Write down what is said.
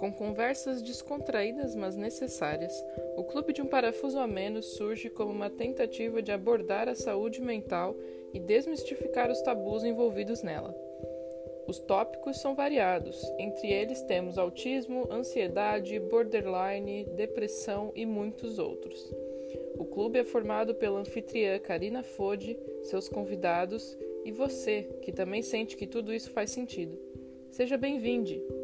Com conversas descontraídas mas necessárias, o Clube de um Parafuso a Menos surge como uma tentativa de abordar a saúde mental e desmistificar os tabus envolvidos nela. Os tópicos são variados, entre eles temos autismo, ansiedade, borderline, depressão e muitos outros. O clube é formado pela anfitriã Karina Fode, seus convidados e você, que também sente que tudo isso faz sentido. Seja bem-vindo!